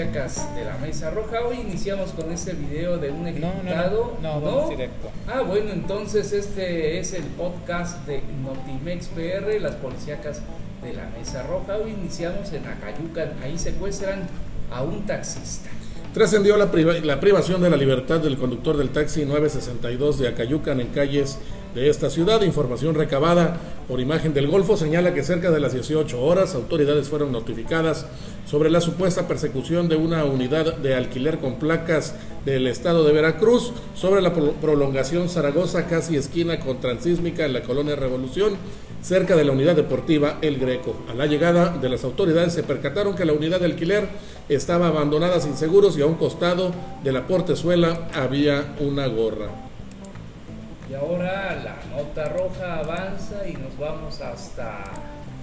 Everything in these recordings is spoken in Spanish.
de la Mesa Roja. Hoy iniciamos con este video de un ejecutado. No, no, no, vamos directo. Ah, bueno, entonces este es el podcast de Notimex PR, las policíacas de la Mesa Roja. Hoy iniciamos en Acayucan. Ahí secuestran a un taxista. Trascendió la, la privación de la libertad del conductor del taxi 962 de Acayucan en calles de esta ciudad. Información recabada por imagen del Golfo señala que cerca de las 18 horas autoridades fueron notificadas sobre la supuesta persecución de una unidad de alquiler con placas del estado de Veracruz sobre la prolongación Zaragoza, casi esquina con Transísmica en la colonia Revolución, cerca de la unidad deportiva El Greco. A la llegada de las autoridades se percataron que la unidad de alquiler estaba abandonada sin seguros y a un costado de la portezuela había una gorra. Y ahora la nota roja avanza y nos vamos hasta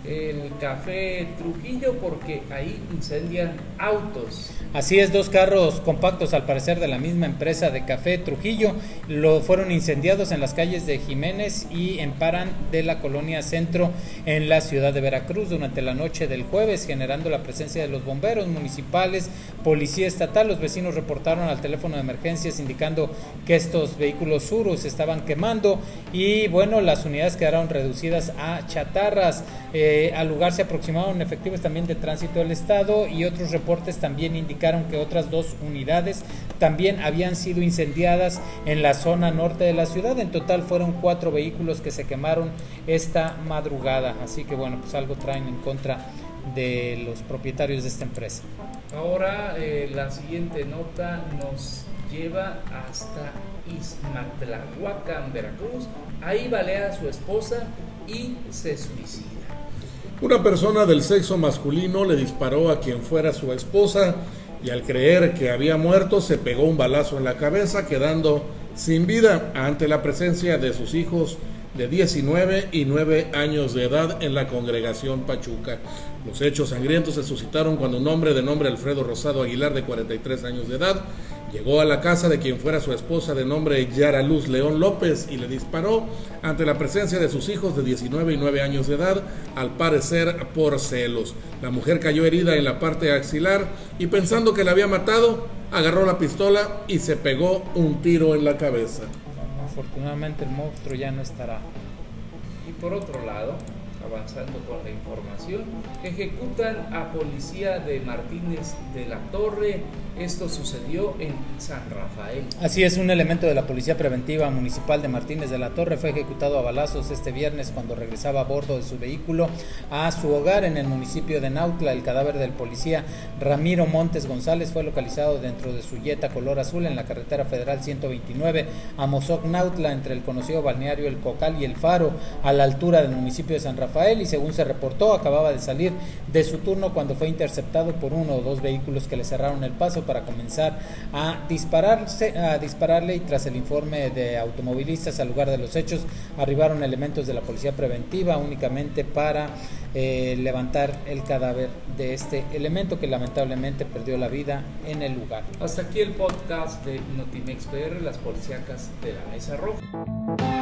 el Café Trujillo porque ahí incendian autos. Así es, dos carros compactos al parecer de la misma empresa de Café Trujillo lo fueron incendiados en las calles de Jiménez y en Paran de la colonia Centro en la ciudad de Veracruz durante la noche del jueves, generando la presencia de los bomberos municipales, policía estatal. Los vecinos reportaron al teléfono de emergencias indicando que estos vehículos suros estaban quemando y bueno, las unidades quedaron reducidas a chatarras. Eh, al lugar se aproximaron efectivos también de tránsito del Estado y otros reportes también indicaron que otras dos unidades también habían sido incendiadas en la zona norte de la ciudad. En total fueron cuatro vehículos que se quemaron esta madrugada. Así que bueno, pues algo traen en contra de los propietarios de esta empresa. Ahora eh, la siguiente nota nos lleva hasta Ismatlahuacan, Veracruz. Ahí balea su esposa y se suicida. Una persona del sexo masculino le disparó a quien fuera su esposa y al creer que había muerto se pegó un balazo en la cabeza quedando sin vida ante la presencia de sus hijos de 19 y 9 años de edad en la congregación Pachuca. Los hechos sangrientos se suscitaron cuando un hombre de nombre Alfredo Rosado Aguilar, de 43 años de edad, llegó a la casa de quien fuera su esposa de nombre Yara Luz León López y le disparó ante la presencia de sus hijos de 19 y 9 años de edad, al parecer por celos. La mujer cayó herida en la parte axilar y pensando que la había matado, agarró la pistola y se pegó un tiro en la cabeza. Afortunadamente el monstruo ya no estará. Y por otro lado, avanzando con la información, ejecutan a policía de Martínez de la Torre. Esto sucedió en San Rafael. Así es, un elemento de la Policía Preventiva Municipal de Martínez de la Torre fue ejecutado a balazos este viernes cuando regresaba a bordo de su vehículo a su hogar en el municipio de Nautla. El cadáver del policía Ramiro Montes González fue localizado dentro de su Jetta color azul en la carretera federal 129 a Mozoc Nautla entre el conocido balneario El Cocal y El Faro a la altura del municipio de San Rafael y según se reportó acababa de salir de su turno cuando fue interceptado por uno o dos vehículos que le cerraron el paso para comenzar a dispararse a dispararle y tras el informe de automovilistas al lugar de los hechos arribaron elementos de la policía preventiva únicamente para eh, levantar el cadáver de este elemento que lamentablemente perdió la vida en el lugar. Hasta aquí el podcast de Notimex las policíacas de la Mesa Roja.